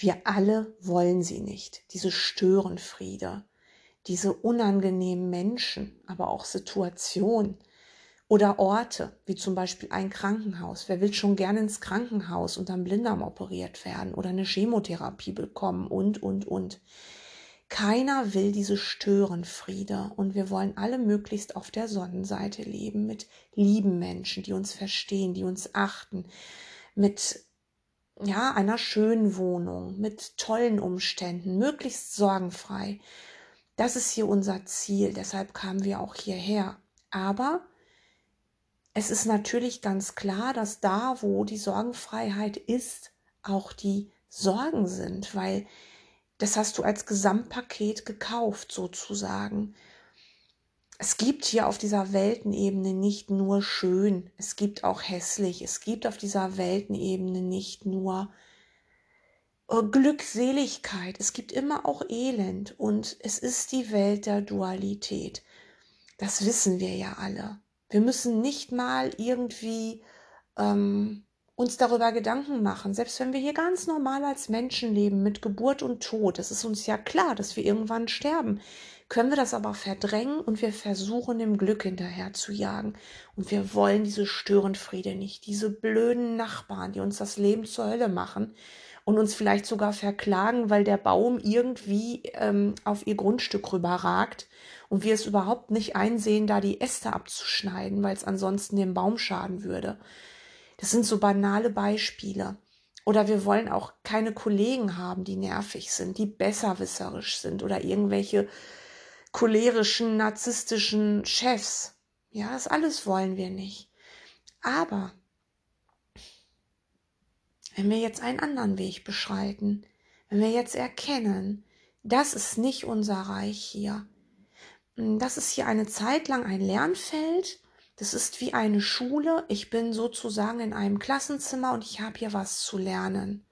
Wir alle wollen sie nicht, diese Störenfriede, diese unangenehmen Menschen, aber auch Situationen oder Orte, wie zum Beispiel ein Krankenhaus. Wer will schon gerne ins Krankenhaus und am Blinddarm operiert werden oder eine Chemotherapie bekommen und, und, und. Keiner will diese Störenfriede und wir wollen alle möglichst auf der Sonnenseite leben mit lieben Menschen, die uns verstehen, die uns achten, mit ja, einer schönen Wohnung, mit tollen Umständen, möglichst sorgenfrei. Das ist hier unser Ziel, deshalb kamen wir auch hierher. Aber es ist natürlich ganz klar, dass da, wo die Sorgenfreiheit ist, auch die Sorgen sind, weil das hast du als Gesamtpaket gekauft sozusagen. Es gibt hier auf dieser Weltenebene nicht nur schön, es gibt auch hässlich, es gibt auf dieser Weltenebene nicht nur äh, Glückseligkeit, es gibt immer auch Elend und es ist die Welt der Dualität. Das wissen wir ja alle. Wir müssen nicht mal irgendwie ähm, uns darüber Gedanken machen, selbst wenn wir hier ganz normal als Menschen leben, mit Geburt und Tod, es ist uns ja klar, dass wir irgendwann sterben, können wir das aber verdrängen und wir versuchen, dem Glück hinterher zu jagen. Und wir wollen diese Störenfriede nicht, diese blöden Nachbarn, die uns das Leben zur Hölle machen und uns vielleicht sogar verklagen, weil der Baum irgendwie ähm, auf ihr Grundstück rüberragt und wir es überhaupt nicht einsehen, da die Äste abzuschneiden, weil es ansonsten dem Baum schaden würde. Das sind so banale Beispiele. Oder wir wollen auch keine Kollegen haben, die nervig sind, die besserwisserisch sind oder irgendwelche cholerischen, narzisstischen Chefs. Ja, das alles wollen wir nicht. Aber wenn wir jetzt einen anderen Weg beschreiten, wenn wir jetzt erkennen, das ist nicht unser Reich hier, das ist hier eine Zeit lang ein Lernfeld das ist wie eine Schule. Ich bin sozusagen in einem Klassenzimmer und ich habe hier was zu lernen.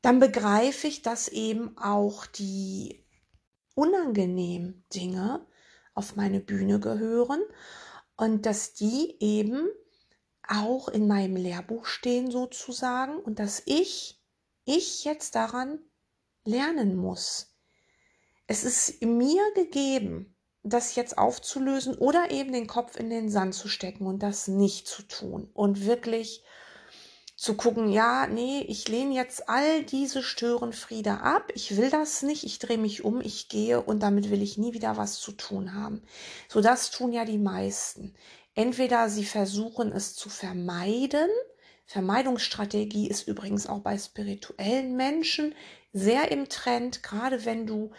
Dann begreife ich, dass eben auch die unangenehmen Dinge auf meine Bühne gehören und dass die eben auch in meinem Lehrbuch stehen sozusagen und dass ich, ich jetzt daran lernen muss. Es ist mir gegeben, das jetzt aufzulösen oder eben den Kopf in den Sand zu stecken und das nicht zu tun und wirklich zu gucken, ja, nee, ich lehne jetzt all diese Störenfriede ab, ich will das nicht, ich drehe mich um, ich gehe und damit will ich nie wieder was zu tun haben. So das tun ja die meisten. Entweder sie versuchen es zu vermeiden, Vermeidungsstrategie ist übrigens auch bei spirituellen Menschen sehr im Trend, gerade wenn du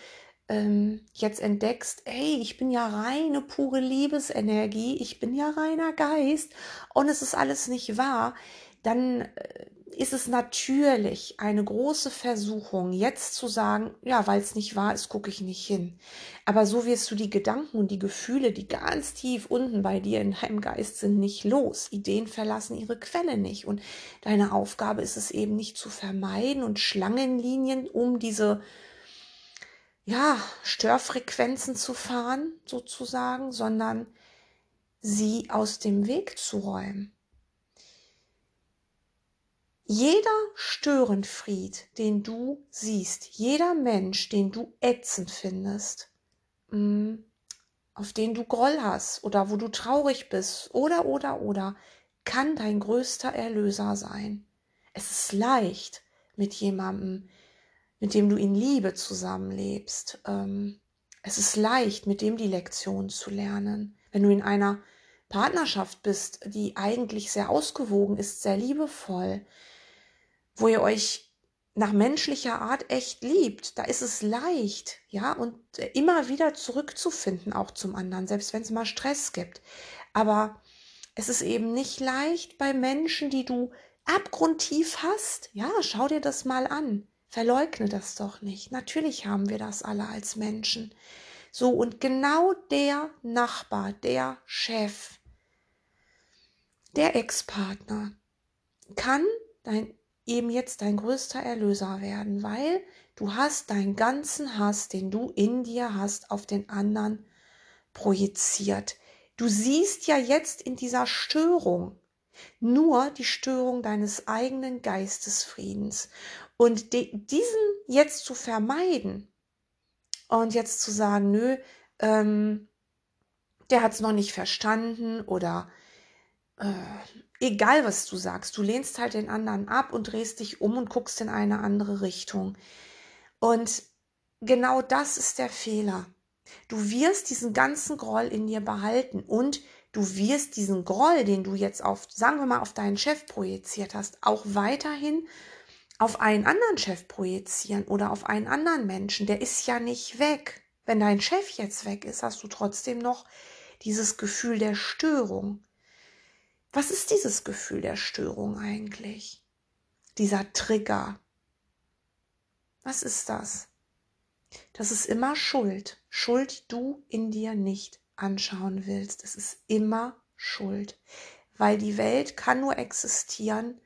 ähm, jetzt entdeckst, ey, ich bin ja reine, pure Liebesenergie, ich bin ja reiner Geist. Und es ist alles nicht wahr, dann äh, ist es natürlich eine große Versuchung, jetzt zu sagen, ja, weil es nicht wahr ist, gucke ich nicht hin. Aber so wirst du die Gedanken und die Gefühle, die ganz tief unten bei dir in deinem Geist sind, nicht los. Ideen verlassen ihre Quelle nicht. Und deine Aufgabe ist es eben nicht zu vermeiden und Schlangenlinien um diese ja, Störfrequenzen zu fahren, sozusagen, sondern sie aus dem Weg zu räumen. Jeder Störenfried, den du siehst, jeder Mensch, den du ätzend findest, mm, auf den du Groll hast oder wo du traurig bist oder, oder, oder, kann dein größter Erlöser sein. Es ist leicht, mit jemandem mit dem du in Liebe zusammenlebst. Ähm, es ist leicht, mit dem die Lektion zu lernen. Wenn du in einer Partnerschaft bist, die eigentlich sehr ausgewogen ist, sehr liebevoll, wo ihr euch nach menschlicher Art echt liebt, da ist es leicht, ja, und immer wieder zurückzufinden auch zum anderen, selbst wenn es mal Stress gibt. Aber es ist eben nicht leicht bei Menschen, die du abgrundtief hast. Ja, schau dir das mal an. Verleugne das doch nicht. Natürlich haben wir das alle als Menschen. So, und genau der Nachbar, der Chef, der Ex-Partner kann dein, eben jetzt dein größter Erlöser werden, weil du hast deinen ganzen Hass, den du in dir hast, auf den anderen projiziert. Du siehst ja jetzt in dieser Störung, Nur die Störung deines eigenen Geistesfriedens. Und diesen jetzt zu vermeiden und jetzt zu sagen, nö, ähm, der hat es noch nicht verstanden oder äh, egal was du sagst, du lehnst halt den anderen ab und drehst dich um und guckst in eine andere Richtung. Und genau das ist der Fehler. Du wirst diesen ganzen Groll in dir behalten und du wirst diesen Groll, den du jetzt auf, sagen wir mal, auf deinen Chef projiziert hast, auch weiterhin auf einen anderen Chef projizieren oder auf einen anderen Menschen. Der ist ja nicht weg. Wenn dein Chef jetzt weg ist, hast du trotzdem noch dieses Gefühl der Störung. Was ist dieses Gefühl der Störung eigentlich? Dieser Trigger. Was ist das? Das ist immer Schuld. Schuld, du in dir nicht anschauen willst. Es ist immer Schuld. Weil die Welt kann nur existieren,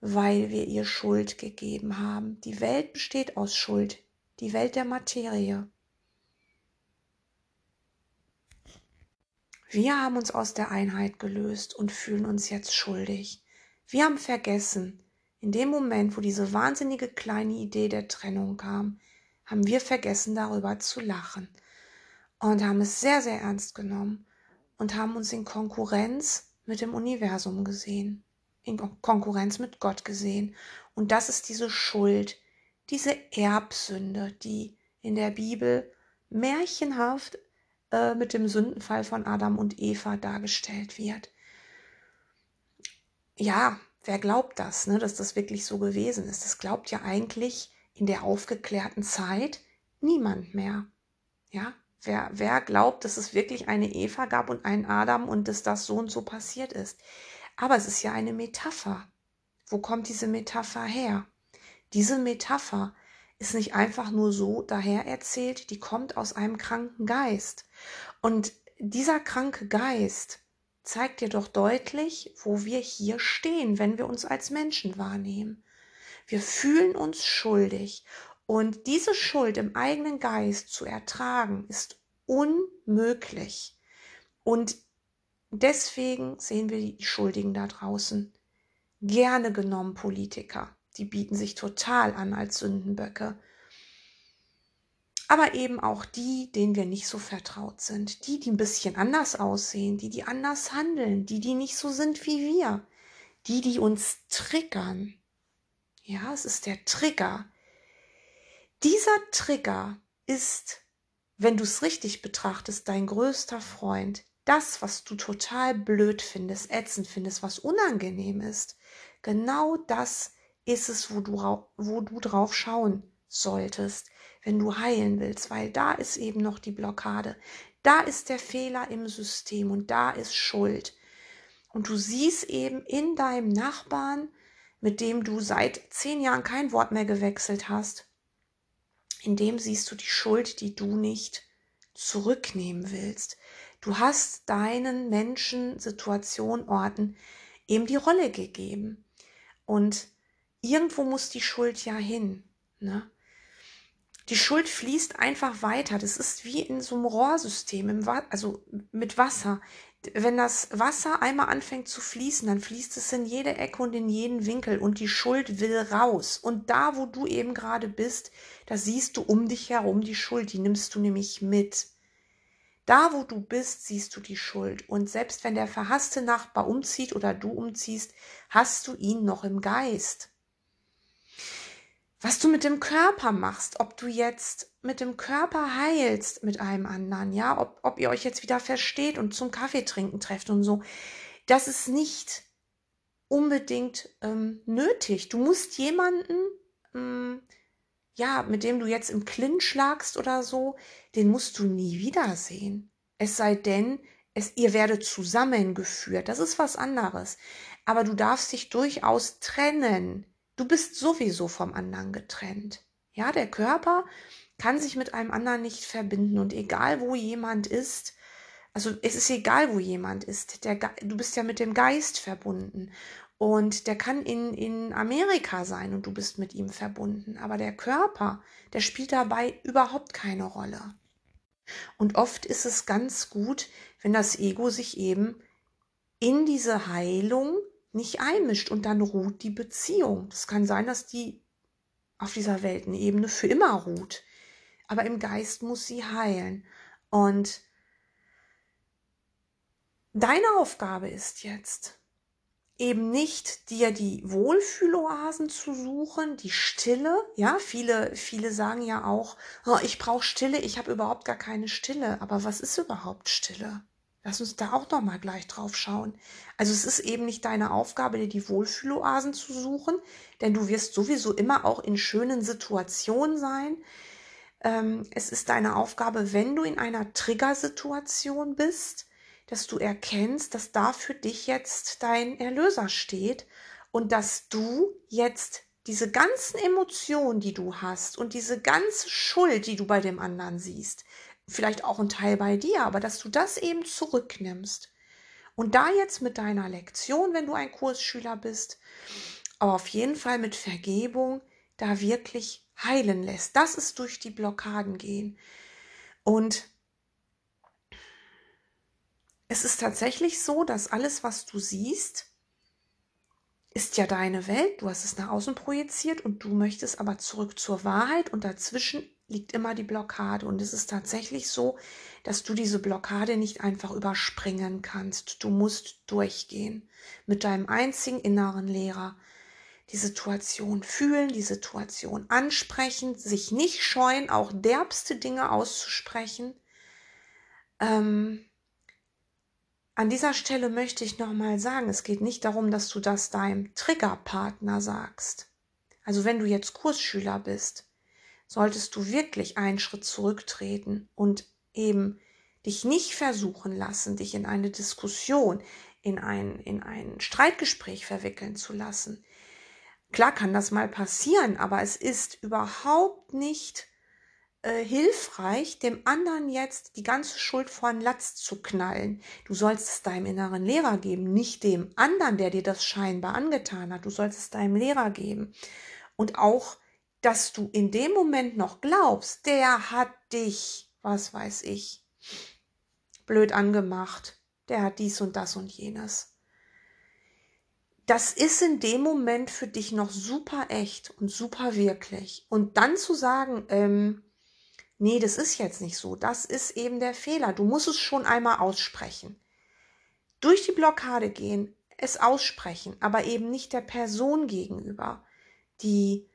weil wir ihr Schuld gegeben haben. Die Welt besteht aus Schuld. Die Welt der Materie. Wir haben uns aus der Einheit gelöst und fühlen uns jetzt schuldig. Wir haben vergessen, in dem Moment, wo diese wahnsinnige kleine Idee der Trennung kam, haben wir vergessen darüber zu lachen und haben es sehr, sehr ernst genommen und haben uns in Konkurrenz mit dem Universum gesehen, in Konkurrenz mit Gott gesehen. Und das ist diese Schuld, diese Erbsünde, die in der Bibel märchenhaft äh, mit dem Sündenfall von Adam und Eva dargestellt wird. Ja, wer glaubt das, ne, dass das wirklich so gewesen ist? Das glaubt ja eigentlich in der aufgeklärten Zeit niemand mehr. Ja, wer, wer glaubt, dass es wirklich eine Eva gab und einen Adam und dass das so und so passiert ist? Aber es ist ja eine Metapher. Wo kommt diese Metapher her? Diese Metapher ist nicht einfach nur so daher erzählt, die kommt aus einem kranken Geist. Und dieser kranke Geist zeigt dir doch deutlich, wo wir hier stehen, wenn wir uns als Menschen wahrnehmen. Wir fühlen uns schuldig und diese Schuld im eigenen Geist zu ertragen, ist unmöglich. Und deswegen sehen wir die Schuldigen da draußen. Gerne genommen Politiker. Die bieten sich total an als Sündenböcke. Aber eben auch die, denen wir nicht so vertraut sind. Die, die ein bisschen anders aussehen, die, die anders handeln, die, die nicht so sind wie wir. Die, die uns triggern. Ja, es ist der Trigger. Dieser Trigger ist, wenn du es richtig betrachtest, dein größter Freund. Das, was du total blöd findest, ätzend findest, was unangenehm ist. Genau das ist es, wo du, wo du drauf schauen solltest, wenn du heilen willst, weil da ist eben noch die Blockade. Da ist der Fehler im System und da ist Schuld. Und du siehst eben in deinem Nachbarn, mit dem du seit zehn Jahren kein Wort mehr gewechselt hast, in dem siehst du die Schuld, die du nicht zurücknehmen willst. Du hast deinen Menschen, Situationen, Orten eben die Rolle gegeben. Und irgendwo muss die Schuld ja hin. Ne? Die Schuld fließt einfach weiter. Das ist wie in so einem Rohrsystem, im also mit Wasser wenn das Wasser einmal anfängt zu fließen, dann fließt es in jede Ecke und in jeden Winkel und die Schuld will raus. Und da, wo du eben gerade bist, da siehst du um dich herum die Schuld, die nimmst du nämlich mit. Da, wo du bist, siehst du die Schuld. Und selbst wenn der verhasste Nachbar umzieht oder du umziehst, hast du ihn noch im Geist was du mit dem Körper machst, ob du jetzt mit dem Körper heilst mit einem anderen, ja, ob, ob ihr euch jetzt wieder versteht und zum Kaffee trinken trefft und so, das ist nicht unbedingt ähm, nötig. Du musst jemanden, ähm, ja, mit dem du jetzt im Clinch lagst oder so, den musst du nie wiedersehen. Es sei denn, es, ihr werdet zusammengeführt. Das ist was anderes. Aber du darfst dich durchaus trennen Du bist sowieso vom anderen getrennt. Ja, der Körper kann sich mit einem anderen nicht verbinden und egal wo jemand ist, also es ist egal, wo jemand ist, der, du bist ja mit dem Geist verbunden und der kann in, in Amerika sein und du bist mit ihm verbunden, aber der Körper, der spielt dabei überhaupt keine Rolle. Und oft ist es ganz gut, wenn das Ego sich eben in diese Heilung nicht einmischt und dann ruht die Beziehung. Das kann sein, dass die auf dieser Weltenebene für immer ruht. Aber im Geist muss sie heilen. Und deine Aufgabe ist jetzt, eben nicht dir die Wohlfühloasen zu suchen, die Stille. Ja, viele, viele sagen ja auch, oh, ich brauche Stille, ich habe überhaupt gar keine Stille. Aber was ist überhaupt Stille? Lass uns da auch noch mal gleich drauf schauen. Also es ist eben nicht deine Aufgabe, dir die Wohlfühloasen zu suchen, denn du wirst sowieso immer auch in schönen Situationen sein. Ähm, es ist deine Aufgabe, wenn du in einer Triggersituation bist, dass du erkennst, dass da für dich jetzt dein Erlöser steht und dass du jetzt diese ganzen Emotionen, die du hast und diese ganze Schuld, die du bei dem anderen siehst, vielleicht auch ein Teil bei dir, aber dass du das eben zurücknimmst und da jetzt mit deiner Lektion, wenn du ein Kursschüler bist, aber auf jeden Fall mit Vergebung da wirklich heilen lässt. Das ist durch die Blockaden gehen. Und es ist tatsächlich so, dass alles, was du siehst, ist ja deine Welt. Du hast es nach außen projiziert und du möchtest aber zurück zur Wahrheit und dazwischen liegt immer die Blockade. Und es ist tatsächlich so, dass du diese Blockade nicht einfach überspringen kannst. Du musst durchgehen mit deinem einzigen inneren Lehrer. Die Situation fühlen, die Situation ansprechen, sich nicht scheuen, auch derbste Dinge auszusprechen. Ähm, an dieser Stelle möchte ich nochmal sagen, es geht nicht darum, dass du das deinem Triggerpartner sagst. Also wenn du jetzt Kursschüler bist, solltest du wirklich einen Schritt zurücktreten und eben dich nicht versuchen lassen, dich in eine Diskussion, in ein, in ein Streitgespräch verwickeln zu lassen. Klar kann das mal passieren, aber es ist überhaupt nicht äh, hilfreich, dem anderen jetzt die ganze Schuld vor den Latz zu knallen. Du sollst es deinem inneren Lehrer geben, nicht dem anderen, der dir das scheinbar angetan hat. Du sollst es deinem Lehrer geben. Und auch, dass du in dem Moment noch glaubst, der hat dich, was weiß ich, blöd angemacht. Der hat dies und das und jenes. Das ist in dem Moment für dich noch super echt und super wirklich. Und dann zu sagen, ähm, nee, das ist jetzt nicht so, das ist eben der Fehler. Du musst es schon einmal aussprechen. Durch die Blockade gehen, es aussprechen, aber eben nicht der Person gegenüber, die,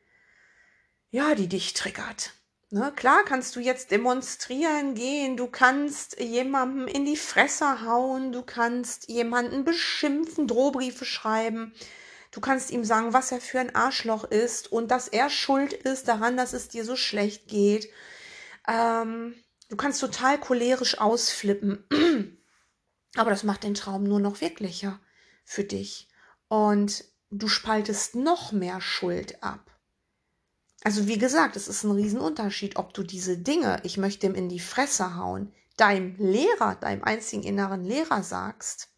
ja, die dich triggert. Ne, klar kannst du jetzt demonstrieren gehen, du kannst jemandem in die Fresse hauen, du kannst jemanden beschimpfen, Drohbriefe schreiben, du kannst ihm sagen, was er für ein Arschloch ist und dass er schuld ist daran, dass es dir so schlecht geht. Ähm, du kannst total cholerisch ausflippen. Aber das macht den Traum nur noch wirklicher für dich. Und du spaltest noch mehr Schuld ab. Also wie gesagt, es ist ein Riesenunterschied, ob du diese Dinge, ich möchte ihm in die Fresse hauen, deinem Lehrer, deinem einzigen inneren Lehrer sagst,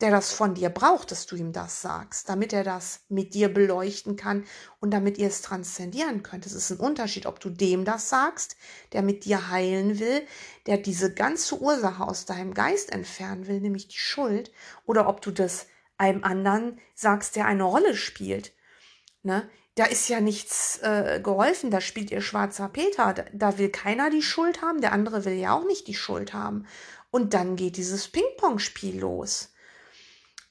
der das von dir braucht, dass du ihm das sagst, damit er das mit dir beleuchten kann und damit ihr es transzendieren könnt. Es ist ein Unterschied, ob du dem das sagst, der mit dir heilen will, der diese ganze Ursache aus deinem Geist entfernen will, nämlich die Schuld, oder ob du das einem anderen sagst, der eine Rolle spielt. Ne? Da ist ja nichts äh, geholfen, da spielt ihr schwarzer Peter, da, da will keiner die Schuld haben, der andere will ja auch nicht die Schuld haben. Und dann geht dieses Ping-Pong-Spiel los.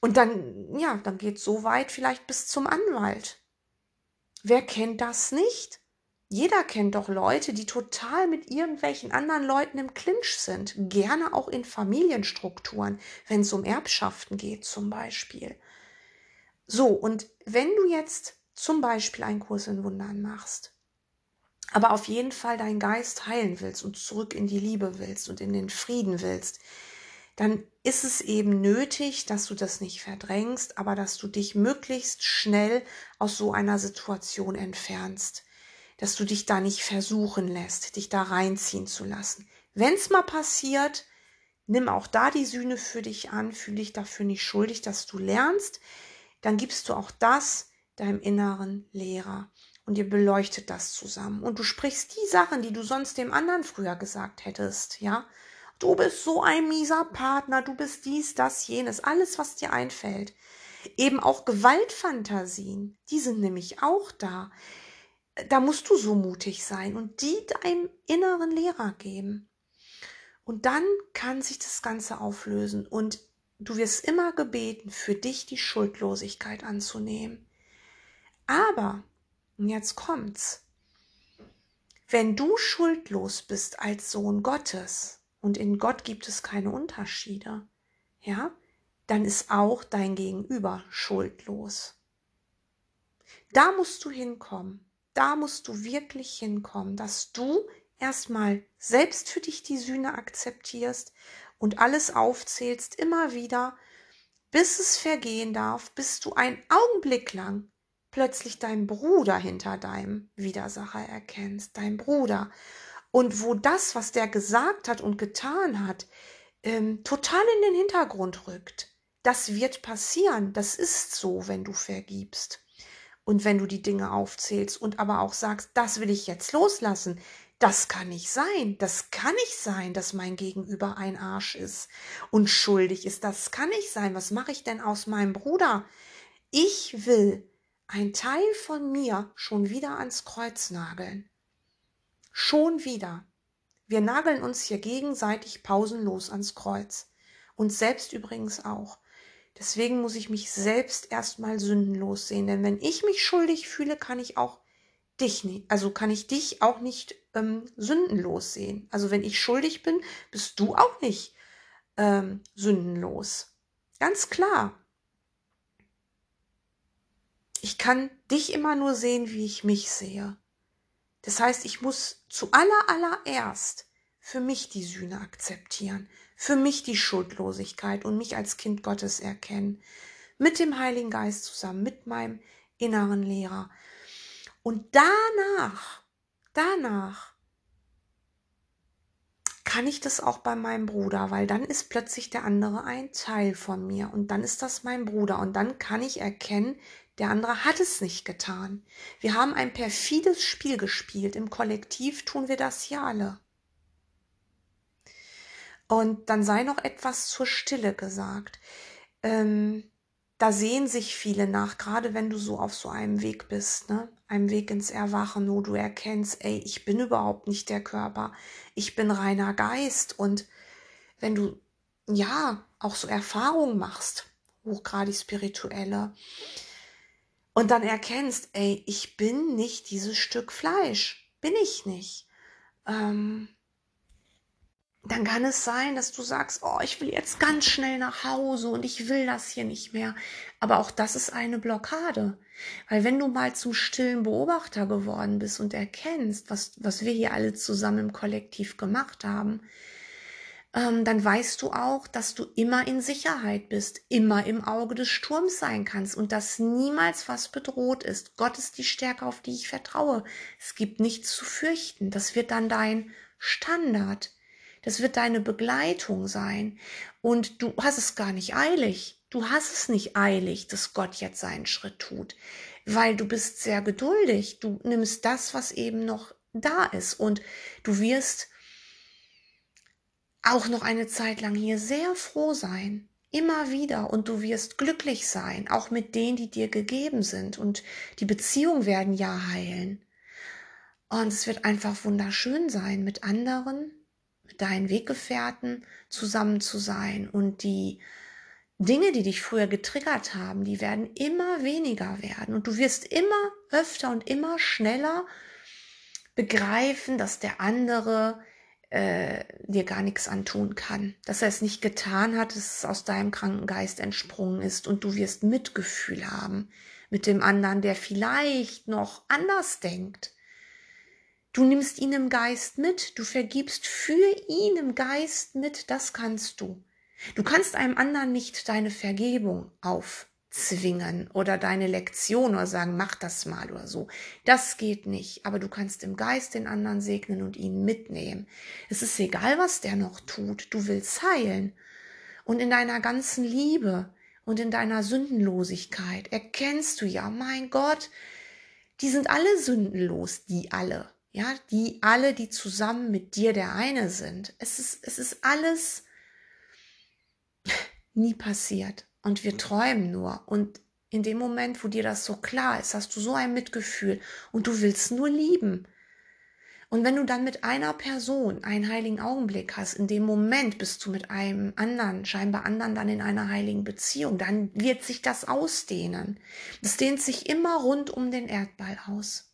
Und dann, ja, dann geht es so weit vielleicht bis zum Anwalt. Wer kennt das nicht? Jeder kennt doch Leute, die total mit irgendwelchen anderen Leuten im Clinch sind. Gerne auch in Familienstrukturen, wenn es um Erbschaften geht zum Beispiel. So, und wenn du jetzt zum Beispiel einen Kurs in Wundern machst, aber auf jeden Fall deinen Geist heilen willst und zurück in die Liebe willst und in den Frieden willst, dann ist es eben nötig, dass du das nicht verdrängst, aber dass du dich möglichst schnell aus so einer Situation entfernst, dass du dich da nicht versuchen lässt, dich da reinziehen zu lassen. Wenn es mal passiert, nimm auch da die Sühne für dich an, fühle dich dafür nicht schuldig, dass du lernst, dann gibst du auch das deinem inneren Lehrer und ihr beleuchtet das zusammen und du sprichst die Sachen, die du sonst dem anderen früher gesagt hättest, ja, Du bist so ein mieser Partner, du bist dies, das, jenes, alles, was dir einfällt. Eben auch Gewaltfantasien, die sind nämlich auch da. Da musst du so mutig sein und die deinem inneren Lehrer geben. Und dann kann sich das Ganze auflösen und du wirst immer gebeten, für dich die Schuldlosigkeit anzunehmen. Aber, jetzt kommt's, wenn du schuldlos bist als Sohn Gottes, und in Gott gibt es keine Unterschiede, ja, dann ist auch dein Gegenüber schuldlos. Da musst du hinkommen. Da musst du wirklich hinkommen, dass du erstmal selbst für dich die Sühne akzeptierst und alles aufzählst immer wieder, bis es vergehen darf, bis du einen Augenblick lang plötzlich deinen Bruder hinter deinem Widersacher erkennst, dein Bruder. Und wo das, was der gesagt hat und getan hat, ähm, total in den Hintergrund rückt. Das wird passieren. Das ist so, wenn du vergibst. Und wenn du die Dinge aufzählst und aber auch sagst, das will ich jetzt loslassen, das kann nicht sein. Das kann nicht sein, dass mein Gegenüber ein Arsch ist und schuldig ist. Das kann nicht sein. Was mache ich denn aus meinem Bruder? Ich will ein Teil von mir schon wieder ans Kreuz nageln. Schon wieder. Wir nageln uns hier gegenseitig pausenlos ans Kreuz. Und selbst übrigens auch. Deswegen muss ich mich selbst erstmal sündenlos sehen. Denn wenn ich mich schuldig fühle, kann ich auch dich nicht, also kann ich dich auch nicht ähm, sündenlos sehen. Also wenn ich schuldig bin, bist du auch nicht ähm, sündenlos. Ganz klar. Ich kann dich immer nur sehen, wie ich mich sehe. Das heißt, ich muss zu aller allererst für mich die Sühne akzeptieren, für mich die Schuldlosigkeit und mich als Kind Gottes erkennen, mit dem Heiligen Geist zusammen, mit meinem inneren Lehrer. Und danach, danach kann ich das auch bei meinem Bruder, weil dann ist plötzlich der andere ein Teil von mir und dann ist das mein Bruder und dann kann ich erkennen, der andere hat es nicht getan. Wir haben ein perfides Spiel gespielt. Im Kollektiv tun wir das hier alle. Und dann sei noch etwas zur Stille gesagt. Ähm, da sehen sich viele nach, gerade wenn du so auf so einem Weg bist, ne? Einem Weg ins Erwachen, wo du erkennst, ey, ich bin überhaupt nicht der Körper, ich bin reiner Geist. Und wenn du, ja, auch so Erfahrungen machst, hochgradig spirituelle, und dann erkennst, ey, ich bin nicht dieses Stück Fleisch, bin ich nicht. Ähm, dann kann es sein, dass du sagst, oh, ich will jetzt ganz schnell nach Hause und ich will das hier nicht mehr. Aber auch das ist eine Blockade. Weil wenn du mal zum stillen Beobachter geworden bist und erkennst, was, was wir hier alle zusammen im Kollektiv gemacht haben, ähm, dann weißt du auch, dass du immer in Sicherheit bist, immer im Auge des Sturms sein kannst und dass niemals was bedroht ist. Gott ist die Stärke, auf die ich vertraue. Es gibt nichts zu fürchten. Das wird dann dein Standard. Das wird deine Begleitung sein. Und du hast es gar nicht eilig. Du hast es nicht eilig, dass Gott jetzt seinen Schritt tut, weil du bist sehr geduldig. Du nimmst das, was eben noch da ist und du wirst auch noch eine Zeit lang hier sehr froh sein. Immer wieder und du wirst glücklich sein, auch mit denen, die dir gegeben sind und die Beziehungen werden ja heilen. Und es wird einfach wunderschön sein, mit anderen, mit deinen Weggefährten zusammen zu sein und die Dinge, die dich früher getriggert haben, die werden immer weniger werden und du wirst immer öfter und immer schneller begreifen, dass der andere äh, dir gar nichts antun kann, dass er es nicht getan hat, dass es aus deinem kranken Geist entsprungen ist und du wirst Mitgefühl haben mit dem anderen, der vielleicht noch anders denkt. Du nimmst ihn im Geist mit, du vergibst für ihn im Geist mit, das kannst du. Du kannst einem anderen nicht deine Vergebung auf zwingen oder deine Lektion oder sagen, mach das mal oder so. Das geht nicht. Aber du kannst im Geist den anderen segnen und ihn mitnehmen. Es ist egal, was der noch tut. Du willst heilen. Und in deiner ganzen Liebe und in deiner Sündenlosigkeit erkennst du ja, mein Gott, die sind alle sündenlos, die alle. Ja, die alle, die zusammen mit dir der eine sind. Es ist, es ist alles nie passiert und wir träumen nur. Und in dem Moment, wo dir das so klar ist, hast du so ein Mitgefühl und du willst nur lieben. Und wenn du dann mit einer Person einen heiligen Augenblick hast, in dem Moment bist du mit einem anderen, scheinbar anderen dann in einer heiligen Beziehung, dann wird sich das ausdehnen. Das dehnt sich immer rund um den Erdball aus.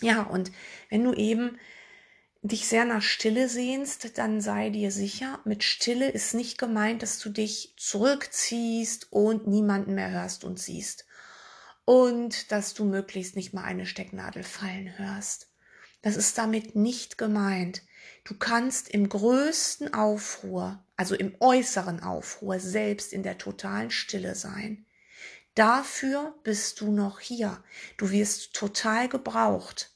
Ja, und wenn du eben dich sehr nach Stille sehnst, dann sei dir sicher, mit Stille ist nicht gemeint, dass du dich zurückziehst und niemanden mehr hörst und siehst. Und dass du möglichst nicht mal eine Stecknadel fallen hörst. Das ist damit nicht gemeint. Du kannst im größten Aufruhr, also im äußeren Aufruhr, selbst in der totalen Stille sein. Dafür bist du noch hier. Du wirst total gebraucht.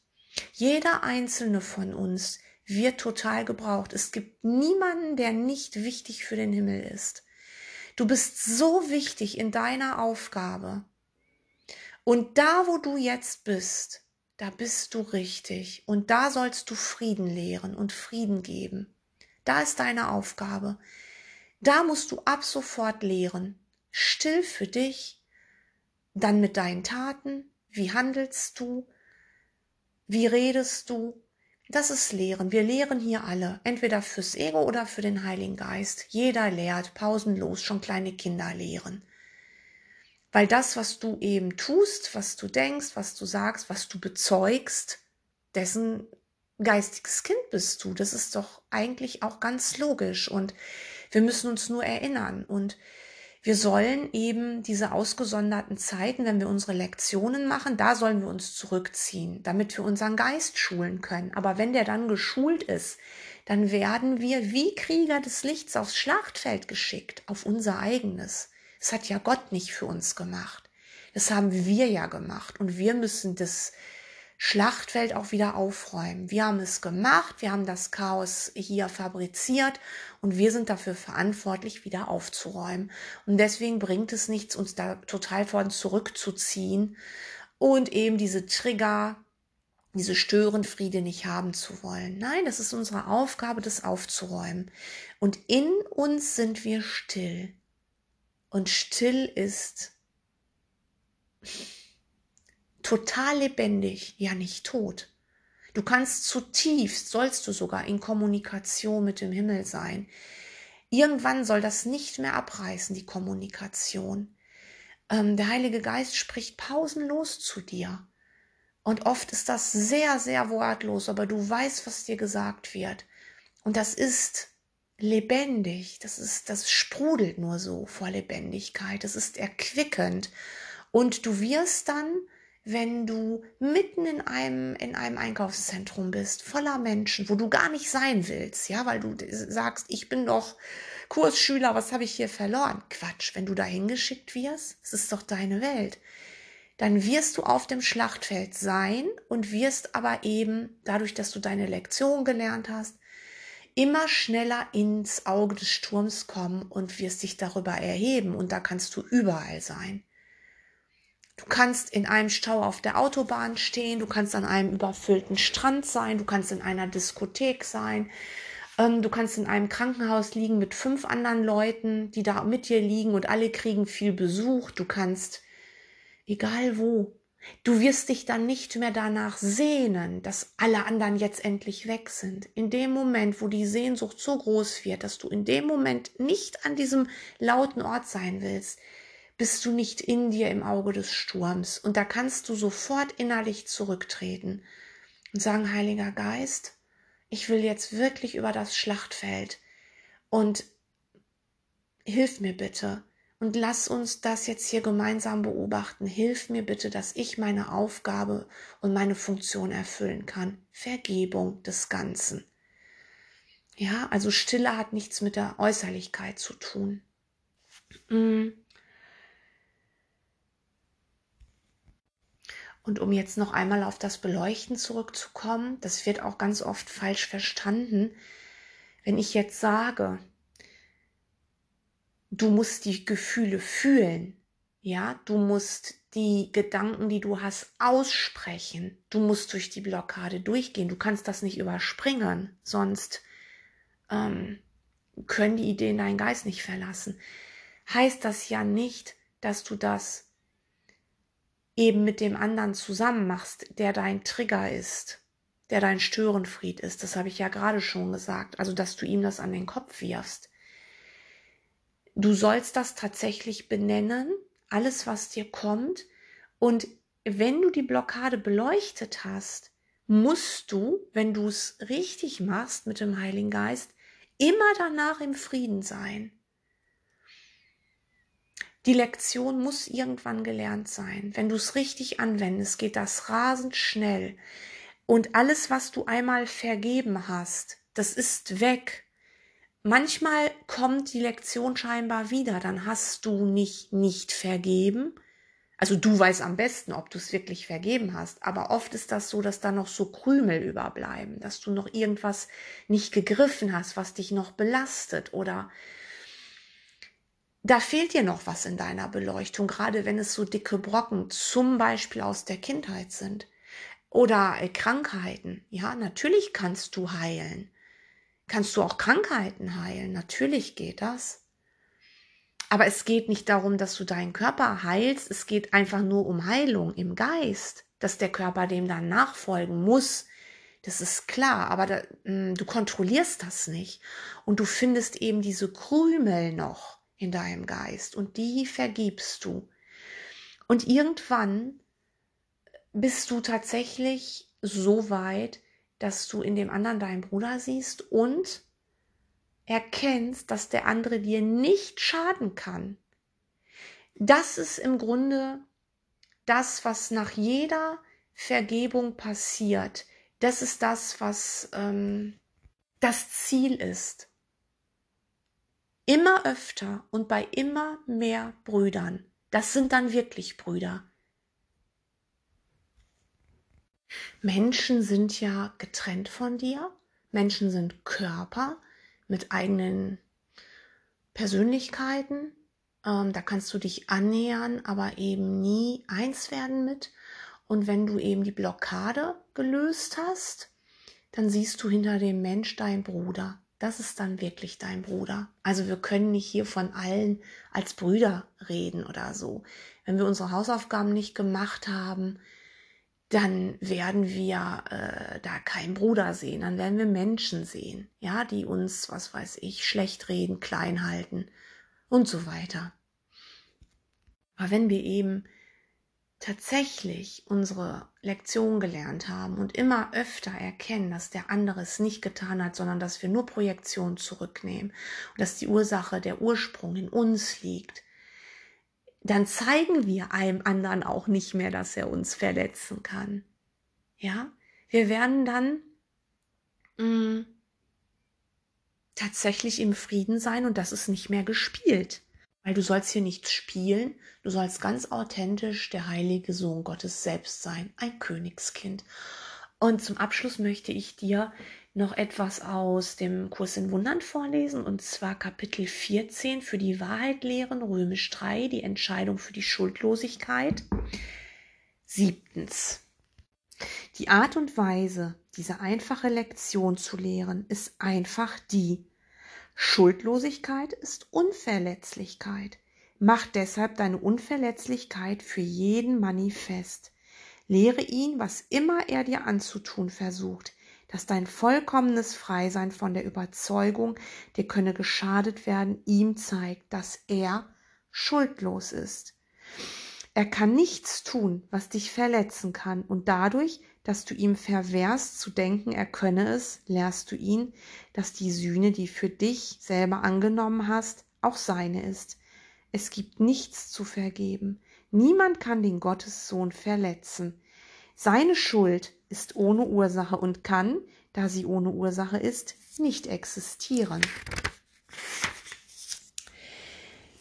Jeder einzelne von uns wird total gebraucht. Es gibt niemanden, der nicht wichtig für den Himmel ist. Du bist so wichtig in deiner Aufgabe. Und da, wo du jetzt bist, da bist du richtig und da sollst du Frieden lehren und Frieden geben. Da ist deine Aufgabe. Da musst du ab sofort lehren. Still für dich, dann mit deinen Taten. Wie handelst du? Wie redest du? Das ist Lehren. Wir lehren hier alle, entweder fürs Ego oder für den Heiligen Geist. Jeder lehrt pausenlos, schon kleine Kinder lehren. Weil das, was du eben tust, was du denkst, was du sagst, was du bezeugst, dessen geistiges Kind bist du. Das ist doch eigentlich auch ganz logisch. Und wir müssen uns nur erinnern. Und wir sollen eben diese ausgesonderten Zeiten, wenn wir unsere Lektionen machen, da sollen wir uns zurückziehen, damit wir unseren Geist schulen können. Aber wenn der dann geschult ist, dann werden wir wie Krieger des Lichts aufs Schlachtfeld geschickt, auf unser eigenes. Das hat ja Gott nicht für uns gemacht. Das haben wir ja gemacht. Und wir müssen das Schlachtfeld auch wieder aufräumen. Wir haben es gemacht, wir haben das Chaos hier fabriziert und wir sind dafür verantwortlich, wieder aufzuräumen. Und deswegen bringt es nichts, uns da total von zurückzuziehen und eben diese Trigger, diese Störenfriede nicht haben zu wollen. Nein, das ist unsere Aufgabe, das aufzuräumen. Und in uns sind wir still und still ist, total lebendig, ja nicht tot. Du kannst zutiefst, sollst du sogar in Kommunikation mit dem Himmel sein. Irgendwann soll das nicht mehr abreißen, die Kommunikation. Ähm, der Heilige Geist spricht pausenlos zu dir. Und oft ist das sehr, sehr wortlos, aber du weißt, was dir gesagt wird. Und das ist lebendig. Das ist, das sprudelt nur so vor Lebendigkeit. Das ist erquickend. Und du wirst dann, wenn du mitten in einem, in einem Einkaufszentrum bist, voller Menschen, wo du gar nicht sein willst, ja, weil du sagst, ich bin doch Kursschüler, was habe ich hier verloren? Quatsch, wenn du da hingeschickt wirst, es ist doch deine Welt. Dann wirst du auf dem Schlachtfeld sein und wirst aber eben, dadurch, dass du deine Lektion gelernt hast, immer schneller ins Auge des Sturms kommen und wirst dich darüber erheben und da kannst du überall sein. Du kannst in einem Stau auf der Autobahn stehen, du kannst an einem überfüllten Strand sein, du kannst in einer Diskothek sein, ähm, du kannst in einem Krankenhaus liegen mit fünf anderen Leuten, die da mit dir liegen und alle kriegen viel Besuch. Du kannst, egal wo, Du wirst dich dann nicht mehr danach sehnen, dass alle anderen jetzt endlich weg sind. In dem Moment, wo die Sehnsucht so groß wird, dass du in dem Moment nicht an diesem lauten Ort sein willst, bist du nicht in dir im Auge des Sturms. Und da kannst du sofort innerlich zurücktreten und sagen, Heiliger Geist, ich will jetzt wirklich über das Schlachtfeld und hilf mir bitte und lass uns das jetzt hier gemeinsam beobachten. Hilf mir bitte, dass ich meine Aufgabe und meine Funktion erfüllen kann. Vergebung des Ganzen. Ja, also Stille hat nichts mit der Äußerlichkeit zu tun. Mm. Und um jetzt noch einmal auf das Beleuchten zurückzukommen, das wird auch ganz oft falsch verstanden. Wenn ich jetzt sage, du musst die Gefühle fühlen. Ja, du musst die Gedanken, die du hast, aussprechen. Du musst durch die Blockade durchgehen. Du kannst das nicht überspringen, sonst ähm, können die Ideen deinen Geist nicht verlassen. heißt das ja nicht, dass du das eben mit dem anderen zusammen machst, der dein Trigger ist, der dein Störenfried ist. Das habe ich ja gerade schon gesagt. Also, dass du ihm das an den Kopf wirfst. Du sollst das tatsächlich benennen, alles, was dir kommt. Und wenn du die Blockade beleuchtet hast, musst du, wenn du es richtig machst mit dem Heiligen Geist, immer danach im Frieden sein. Die Lektion muss irgendwann gelernt sein. Wenn du es richtig anwendest, geht das rasend schnell. Und alles, was du einmal vergeben hast, das ist weg. Manchmal kommt die Lektion scheinbar wieder, dann hast du nicht nicht vergeben, also du weißt am besten, ob du es wirklich vergeben hast, aber oft ist das so, dass da noch so Krümel überbleiben, dass du noch irgendwas nicht gegriffen hast, was dich noch belastet oder da fehlt dir noch was in deiner Beleuchtung, gerade wenn es so dicke Brocken zum Beispiel aus der Kindheit sind oder äh, Krankheiten. Ja, natürlich kannst du heilen. Kannst du auch Krankheiten heilen? Natürlich geht das. Aber es geht nicht darum, dass du deinen Körper heilst, es geht einfach nur um Heilung im Geist, dass der Körper dem dann nachfolgen muss. Das ist klar, aber da, mh, hm, du kontrollierst das nicht. Und du findest eben diese Krümel noch in deinem Geist und die vergibst du. Und irgendwann bist du tatsächlich so weit, dass du in dem anderen deinen Bruder siehst und erkennst, dass der andere dir nicht schaden kann. Das ist im Grunde das, was nach jeder Vergebung passiert. Das ist das, was ähm, das Ziel ist. Immer öfter und bei immer mehr Brüdern. Das sind dann wirklich Brüder. Menschen sind ja getrennt von dir. Menschen sind Körper mit eigenen Persönlichkeiten. Ähm, da kannst du dich annähern, aber eben nie eins werden mit. Und wenn du eben die Blockade gelöst hast, dann siehst du hinter dem Mensch dein Bruder. Das ist dann wirklich dein Bruder. Also wir können nicht hier von allen als Brüder reden oder so. Wenn wir unsere Hausaufgaben nicht gemacht haben, dann werden wir äh, da keinen Bruder sehen, dann werden wir Menschen sehen, ja, die uns, was weiß ich, schlecht reden, klein halten und so weiter. Aber wenn wir eben tatsächlich unsere Lektion gelernt haben und immer öfter erkennen, dass der andere es nicht getan hat, sondern dass wir nur Projektion zurücknehmen und dass die Ursache, der Ursprung in uns liegt, dann zeigen wir einem anderen auch nicht mehr, dass er uns verletzen kann. Ja, wir werden dann mh, mm, tatsächlich im Frieden sein und das ist nicht mehr gespielt. Weil du sollst hier nichts spielen, du sollst ganz authentisch der heilige Sohn Gottes selbst sein, ein Königskind. Und zum Abschluss möchte ich dir noch etwas aus dem Kurs in Wundern vorlesen, und zwar Kapitel 14 für die Wahrheit lehren, Römisch 3, die Entscheidung für die Schuldlosigkeit. Siebtens. Die Art und Weise, diese einfache Lektion zu lehren, ist einfach die. Schuldlosigkeit ist Unverletzlichkeit. Mach deshalb deine Unverletzlichkeit für jeden manifest. Lehre ihn, was immer er dir anzutun versucht dass dein vollkommenes Freisein von der Überzeugung, dir könne geschadet werden, ihm zeigt, dass er schuldlos ist. Er kann nichts tun, was dich verletzen kann, und dadurch, dass du ihm verwehrst zu denken, er könne es, lehrst du ihn, dass die Sühne, die für dich selber angenommen hast, auch seine ist. Es gibt nichts zu vergeben. Niemand kann den Gottessohn verletzen. Seine Schuld ist ohne Ursache und kann, da sie ohne Ursache ist, nicht existieren.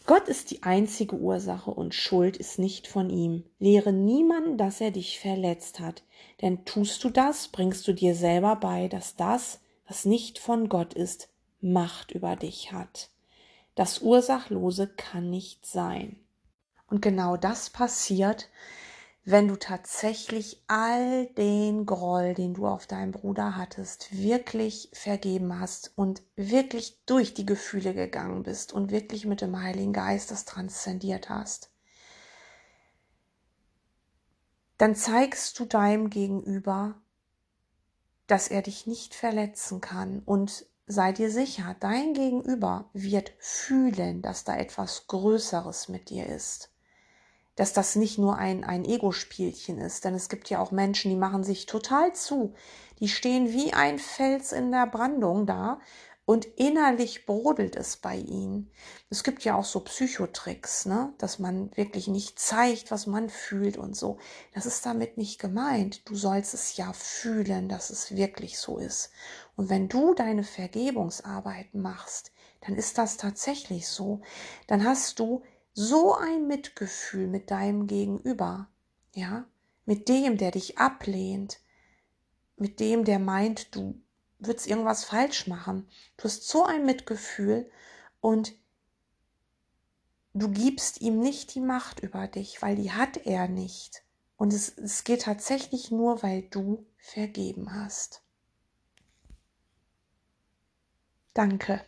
Gott ist die einzige Ursache und Schuld ist nicht von ihm. Lehre niemanden, dass er dich verletzt hat, denn tust du das, bringst du dir selber bei, dass das, was nicht von Gott ist, Macht über dich hat. Das Ursachlose kann nicht sein. Und genau das passiert, wenn du tatsächlich all den Groll, den du auf deinen Bruder hattest, wirklich vergeben hast und wirklich durch die Gefühle gegangen bist und wirklich mit dem Heiligen Geist das transzendiert hast, dann zeigst du deinem Gegenüber, dass er dich nicht verletzen kann und sei dir sicher, dein Gegenüber wird fühlen, dass da etwas Größeres mit dir ist dass das nicht nur ein, ein Ego-Spielchen ist. Denn es gibt ja auch Menschen, die machen sich total zu. Die stehen wie ein Fels in der Brandung da und innerlich brodelt es bei ihnen. Es gibt ja auch so Psychotricks, ne? dass man wirklich nicht zeigt, was man fühlt und so. Das ist damit nicht gemeint. Du sollst es ja fühlen, dass es wirklich so ist. Und wenn du deine Vergebungsarbeit machst, dann ist das tatsächlich so. Dann hast du so ein Mitgefühl mit deinem Gegenüber, ja, mit dem, der dich ablehnt, mit dem, der meint, du würdest irgendwas falsch machen. Du hast so ein Mitgefühl und du gibst ihm nicht die Macht über dich, weil die hat er nicht. Und es, es geht tatsächlich nur, weil du vergeben hast. Danke.